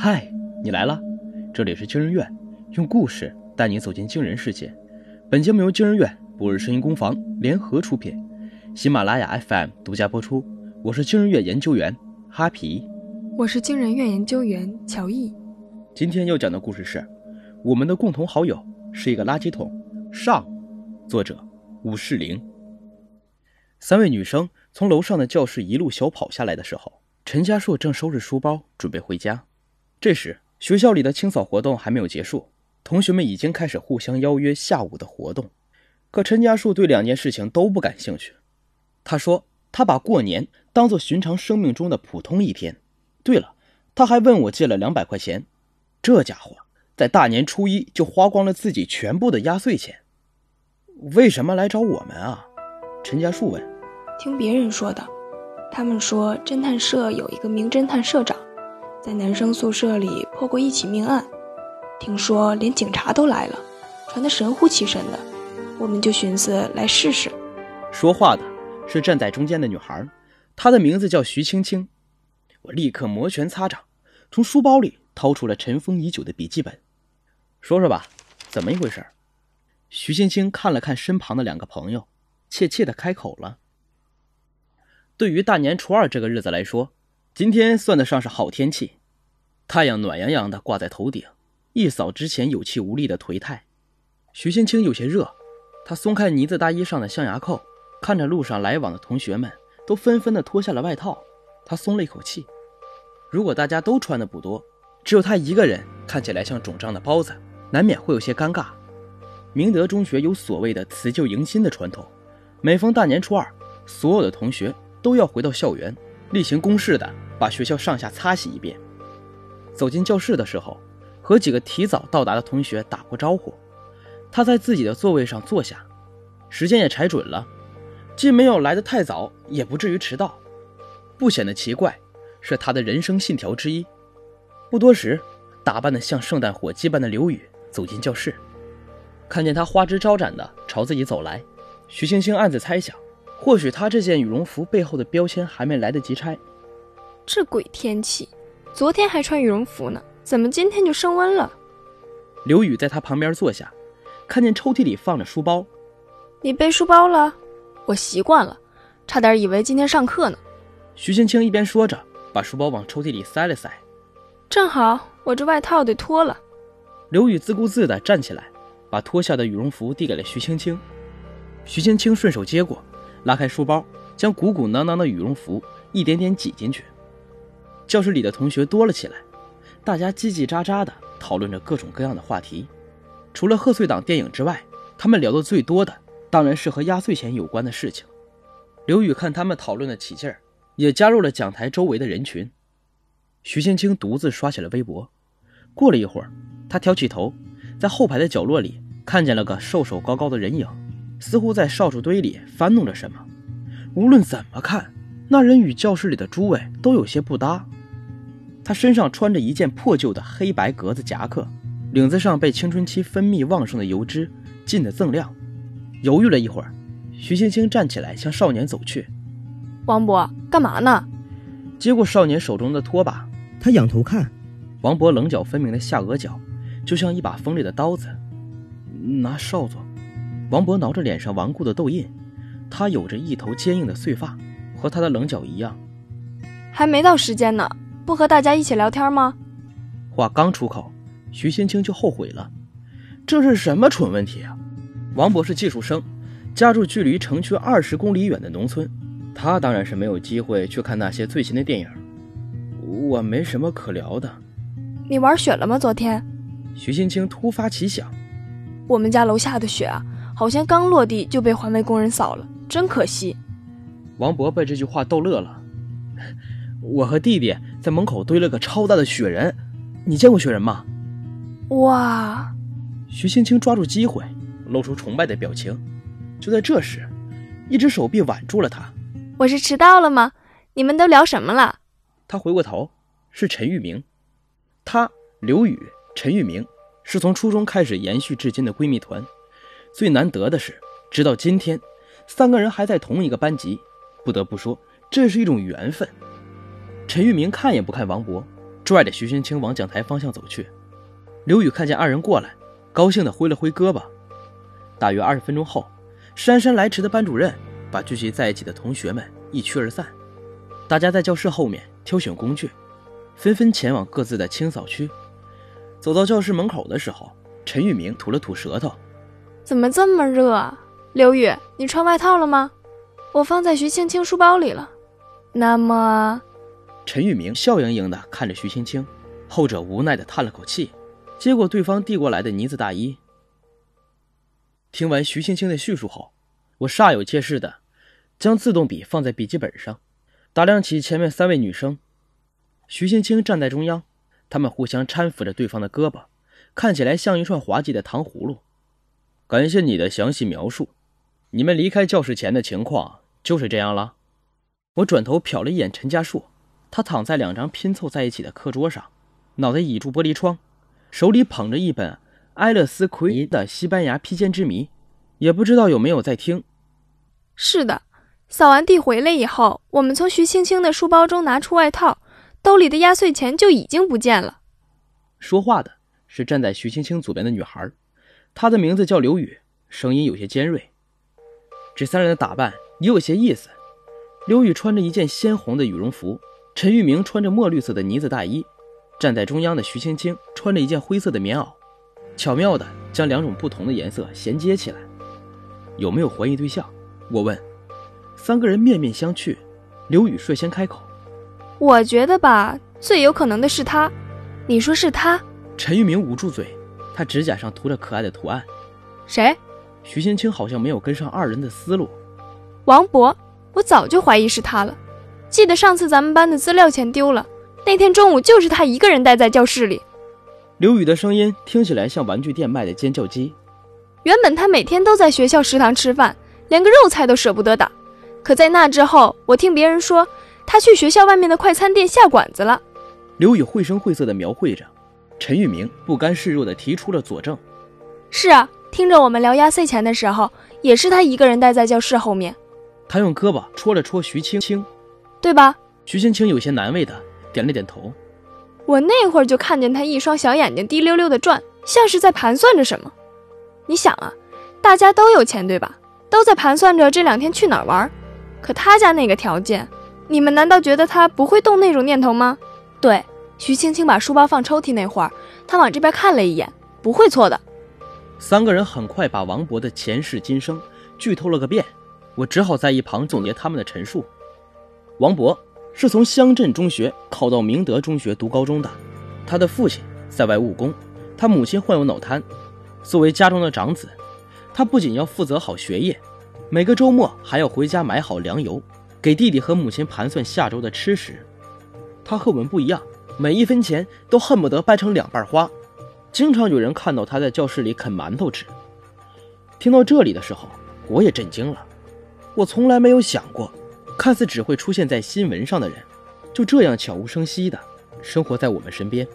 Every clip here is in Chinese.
嗨，你来了，这里是惊人院，用故事带你走进惊人世界。本节目由惊人院、博日声音工坊联合出品，喜马拉雅 FM 独家播出。我是惊人院研究员哈皮，我是惊人院研究员乔毅。今天要讲的故事是我们的共同好友是一个垃圾桶。上，作者武世玲。三位女生从楼上的教室一路小跑下来的时候，陈家硕正收拾书包准备回家。这时，学校里的清扫活动还没有结束，同学们已经开始互相邀约下午的活动。可陈家树对两件事情都不感兴趣。他说：“他把过年当做寻常生命中的普通一天。”对了，他还问我借了两百块钱。这家伙在大年初一就花光了自己全部的压岁钱。为什么来找我们啊？陈家树问。听别人说的，他们说侦探社有一个名侦探社长。在男生宿舍里破过一起命案，听说连警察都来了，传得神乎其神的，我们就寻思来试试。说话的是站在中间的女孩，她的名字叫徐青青。我立刻摩拳擦掌，从书包里掏出了尘封已久的笔记本，说说吧，怎么一回事？徐青青看了看身旁的两个朋友，怯怯地开口了：“对于大年初二这个日子来说。”今天算得上是好天气，太阳暖洋洋的挂在头顶，一扫之前有气无力的颓态。徐青青有些热，她松开呢子大衣上的象牙扣，看着路上来往的同学们都纷纷的脱下了外套，她松了一口气。如果大家都穿的不多，只有她一个人看起来像肿胀的包子，难免会有些尴尬。明德中学有所谓的辞旧迎新的传统，每逢大年初二，所有的同学都要回到校园，例行公事的。把学校上下擦洗一遍。走进教室的时候，和几个提早到达的同学打过招呼。他在自己的座位上坐下，时间也踩准了，既没有来得太早，也不至于迟到，不显得奇怪，是他的人生信条之一。不多时，打扮得像圣诞火鸡般的刘宇走进教室，看见他花枝招展的朝自己走来，徐星星暗自猜想，或许他这件羽绒服背后的标签还没来得及拆。这鬼天气，昨天还穿羽绒服呢，怎么今天就升温了？刘宇在他旁边坐下，看见抽屉里放着书包。你背书包了？我习惯了，差点以为今天上课呢。徐青青一边说着，把书包往抽屉里塞了塞。正好，我这外套得脱了。刘宇自顾自地站起来，把脱下的羽绒服递给了徐青青。徐青青顺手接过，拉开书包，将鼓鼓囊囊的羽绒服一点点挤进去。教室里的同学多了起来，大家叽叽喳喳地讨论着各种各样的话题。除了贺岁档电影之外，他们聊得最多的当然是和压岁钱有关的事情。刘宇看他们讨论的起劲儿，也加入了讲台周围的人群。徐青青独自刷起了微博。过了一会儿，他挑起头，在后排的角落里看见了个瘦瘦高高的人影，似乎在扫帚堆里翻弄着什么。无论怎么看，那人与教室里的诸位都有些不搭。他身上穿着一件破旧的黑白格子夹克，领子上被青春期分泌旺盛的油脂浸得锃亮。犹豫了一会儿，徐青青站起来向少年走去。王博，干嘛呢？接过少年手中的拖把，他仰头看，王博棱角分明的下颚角，就像一把锋利的刀子。拿扫帚。王博挠着脸上顽固的痘印，他有着一头坚硬的碎发，和他的棱角一样。还没到时间呢。不和大家一起聊天吗？话刚出口，徐青青就后悔了。这是什么蠢问题啊！王博是技术生，家住距离城区二十公里远的农村，他当然是没有机会去看那些最新的电影。我没什么可聊的。你玩雪了吗？昨天？徐青青突发奇想。我们家楼下的雪啊，好像刚落地就被环卫工人扫了，真可惜。王博被这句话逗乐了。我和弟弟在门口堆了个超大的雪人，你见过雪人吗？哇！徐青青抓住机会，露出崇拜的表情。就在这时，一只手臂挽住了他。我是迟到了吗？你们都聊什么了？他回过头，是陈玉明。他刘宇、陈玉明是从初中开始延续至今的闺蜜团。最难得的是，直到今天，三个人还在同一个班级。不得不说，这是一种缘分。陈玉明看也不看王博，拽着徐青青往讲台方向走去。刘宇看见二人过来，高兴地挥了挥胳膊。大约二十分钟后，姗姗来迟的班主任把聚集在一起的同学们一驱而散。大家在教室后面挑选工具，纷纷前往各自的清扫区。走到教室门口的时候，陈玉明吐了吐舌头：“怎么这么热？”刘宇，你穿外套了吗？我放在徐青青书包里了。那么，陈玉明笑盈盈地看着徐青青，后者无奈地叹了口气，接过对方递过来的呢子大衣。听完徐青青的叙述后，我煞有介事地将自动笔放在笔记本上，打量起前面三位女生。徐青青站在中央，她们互相搀扶着对方的胳膊，看起来像一串滑稽的糖葫芦。感谢你的详细描述。你们离开教室前的情况就是这样了。我转头瞟了一眼陈家树，他躺在两张拼凑在一起的课桌上，脑袋倚住玻璃窗，手里捧着一本埃勒斯·奎尼的《西班牙披肩之谜》，也不知道有没有在听。是的，扫完地回来以后，我们从徐青青的书包中拿出外套，兜里的压岁钱就已经不见了。说话的是站在徐青青左边的女孩，她的名字叫刘宇，声音有些尖锐。这三人的打扮也有些意思。刘宇穿着一件鲜红的羽绒服，陈玉明穿着墨绿色的呢子大衣，站在中央的徐青青穿着一件灰色的棉袄，巧妙的将两种不同的颜色衔接起来。有没有怀疑对象？我问。三个人面面相觑。刘宇率先开口：“我觉得吧，最有可能的是他。你说是他？”陈玉明捂住嘴，他指甲上涂着可爱的图案。谁？徐青青好像没有跟上二人的思路。王博，我早就怀疑是他了。记得上次咱们班的资料钱丢了，那天中午就是他一个人待在教室里。刘宇的声音听起来像玩具店卖的尖叫鸡。原本他每天都在学校食堂吃饭，连个肉菜都舍不得打。可在那之后，我听别人说他去学校外面的快餐店下馆子了。刘宇绘声绘色地描绘着，陈玉明不甘示弱地提出了佐证：是啊。听着我们聊压岁钱的时候，也是他一个人待在教室后面。他用胳膊戳了戳徐青青，对吧？徐青青有些难为的点了点头。我那会儿就看见他一双小眼睛滴溜溜的转，像是在盘算着什么。你想啊，大家都有钱对吧？都在盘算着这两天去哪儿玩。可他家那个条件，你们难道觉得他不会动那种念头吗？对，徐青青把书包放抽屉那会儿，他往这边看了一眼，不会错的。三个人很快把王博的前世今生剧透了个遍，我只好在一旁总结他们的陈述。王博是从乡镇中学考到明德中学读高中的，他的父亲在外务工，他母亲患有脑瘫。作为家中的长子，他不仅要负责好学业，每个周末还要回家买好粮油，给弟弟和母亲盘算下周的吃食。他和我们不一样，每一分钱都恨不得掰成两半花。经常有人看到他在教室里啃馒头吃。听到这里的时候，我也震惊了。我从来没有想过，看似只会出现在新闻上的人，就这样悄无声息的生活在我们身边。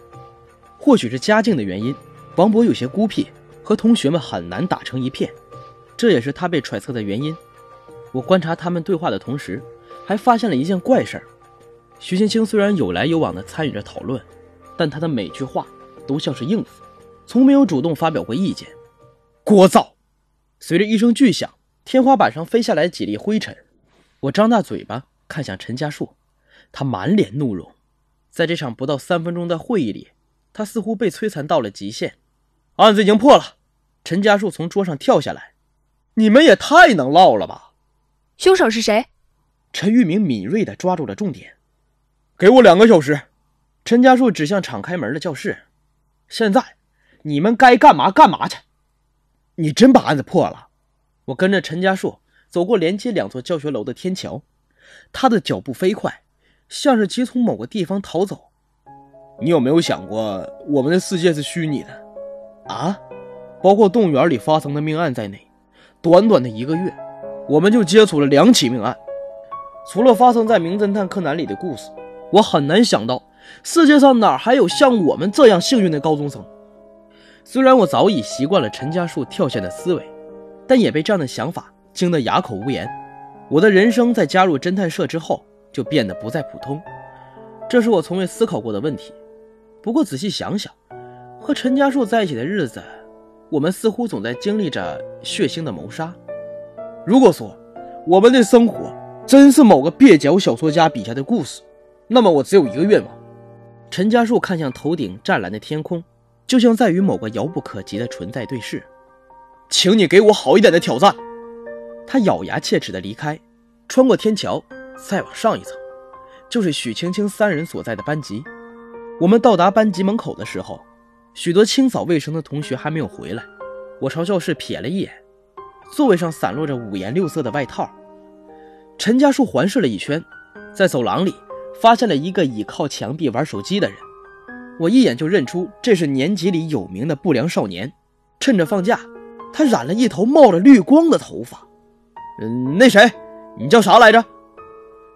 或许是家境的原因，王博有些孤僻，和同学们很难打成一片，这也是他被揣测的原因。我观察他们对话的同时，还发现了一件怪事儿：徐青青虽然有来有往的参与着讨论，但她的每句话都像是应付。从没有主动发表过意见，聒噪。随着一声巨响，天花板上飞下来几粒灰尘。我张大嘴巴看向陈家树，他满脸怒容。在这场不到三分钟的会议里，他似乎被摧残到了极限。案子已经破了。陈家树从桌上跳下来。你们也太能唠了吧！凶手是谁？陈玉明敏锐地抓住了重点。给我两个小时。陈家树指向敞开门的教室。现在。你们该干嘛干嘛去！你真把案子破了。我跟着陈家树走过连接两座教学楼的天桥，他的脚步飞快，像是急从某个地方逃走。你有没有想过，我们的世界是虚拟的？啊，包括动物园里发生的命案在内，短短的一个月，我们就接触了两起命案。除了发生在《名侦探柯南》里的故事，我很难想到世界上哪还有像我们这样幸运的高中生。虽然我早已习惯了陈家树跳线的思维，但也被这样的想法惊得哑口无言。我的人生在加入侦探社之后就变得不再普通，这是我从未思考过的问题。不过仔细想想，和陈家树在一起的日子，我们似乎总在经历着血腥的谋杀。如果说我们的生活真是某个蹩脚小说家笔下的故事，那么我只有一个愿望。陈家树看向头顶湛蓝的天空，就像在与某个遥不可及的存在对视。请你给我好一点的挑战。他咬牙切齿地离开，穿过天桥，再往上一层，就是许青青三人所在的班级。我们到达班级门口的时候，许多清扫卫生的同学还没有回来。我朝教室瞥了一眼，座位上散落着五颜六色的外套。陈家树环视了一圈，在走廊里发现了一个倚靠墙壁玩手机的人。我一眼就认出这是年级里有名的不良少年。趁着放假，他染了一头冒着绿光的头发。嗯，那谁，你叫啥来着？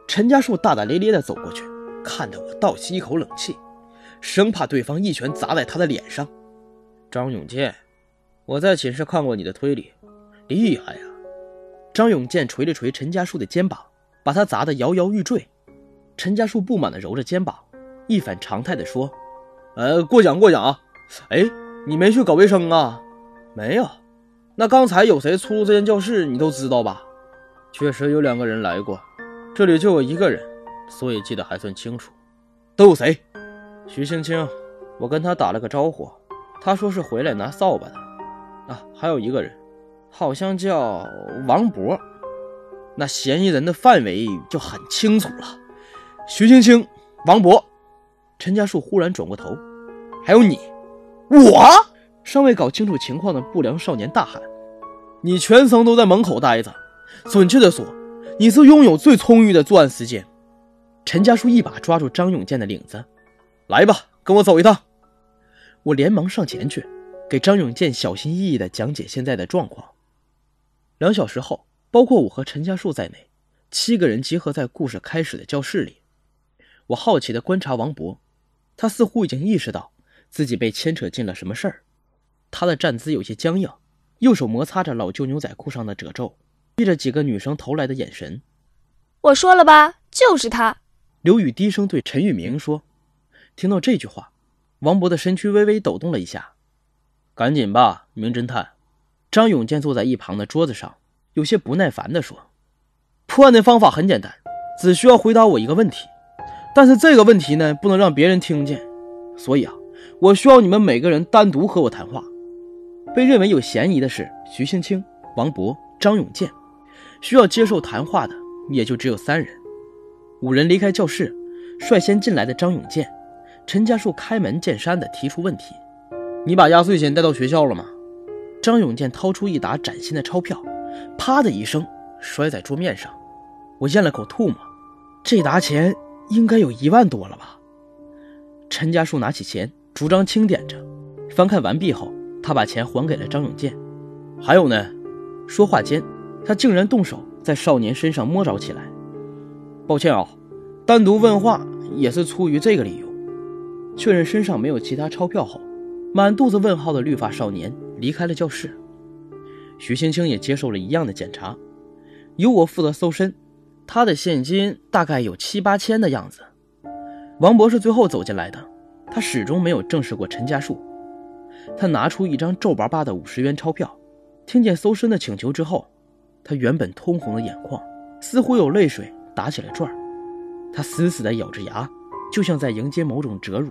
陈家树大大咧咧地走过去，看得我倒吸一口冷气，生怕对方一拳砸在他的脸上。张永健，我在寝室看过你的推理，厉害呀！张永健捶了捶陈家树的肩膀，把他砸得摇摇欲坠。陈家树不满地揉着肩膀，一反常态地说：“呃，过奖过奖啊。哎，你没去搞卫生啊？没有。那刚才有谁出入这间教室，你都知道吧？”确实有两个人来过，这里就我一个人，所以记得还算清楚。都有谁？徐青青，我跟他打了个招呼，他说是回来拿扫把的。啊，还有一个人，好像叫王博。那嫌疑人的范围就很清楚了。徐青青、王博。陈家树忽然转过头，还有你，我。尚未搞清楚情况的不良少年大喊：“你全程都在门口待着。”准确的说，你是拥有最充裕的作案时间。陈家树一把抓住张永健的领子，来吧，跟我走一趟。我连忙上前去，给张永健小心翼翼地讲解现在的状况。两小时后，包括我和陈家树在内，七个人集合在故事开始的教室里。我好奇地观察王博，他似乎已经意识到自己被牵扯进了什么事儿。他的站姿有些僵硬，右手摩擦着老旧牛仔裤上的褶皱。避着几个女生投来的眼神，我说了吧，就是他。刘宇低声对陈玉明说。听到这句话，王博的身躯微微抖动了一下。赶紧吧，名侦探。张永健坐在一旁的桌子上，有些不耐烦地说：“破案的方法很简单，只需要回答我一个问题。但是这个问题呢，不能让别人听见。所以啊，我需要你们每个人单独和我谈话。被认为有嫌疑的是徐青青、王博、张永健。”需要接受谈话的也就只有三人，五人离开教室，率先进来的张永健、陈家树开门见山地提出问题：“你把压岁钱带到学校了吗？”张永健掏出一沓崭新的钞票，啪的一声摔在桌面上，我咽了口唾沫，这沓钱应该有一万多了吧？陈家树拿起钱，逐张清点着，翻看完毕后，他把钱还给了张永健。还有呢？说话间。他竟然动手在少年身上摸着起来。抱歉啊，单独问话也是出于这个理由。确认身上没有其他钞票后，满肚子问号的绿发少年离开了教室。徐青青也接受了一样的检查，由我负责搜身。他的现金大概有七八千的样子。王博是最后走进来的，他始终没有正视过陈家树。他拿出一张皱巴巴的五十元钞票，听见搜身的请求之后。他原本通红的眼眶似乎有泪水打起了转他死死的咬着牙就像在迎接某种折辱。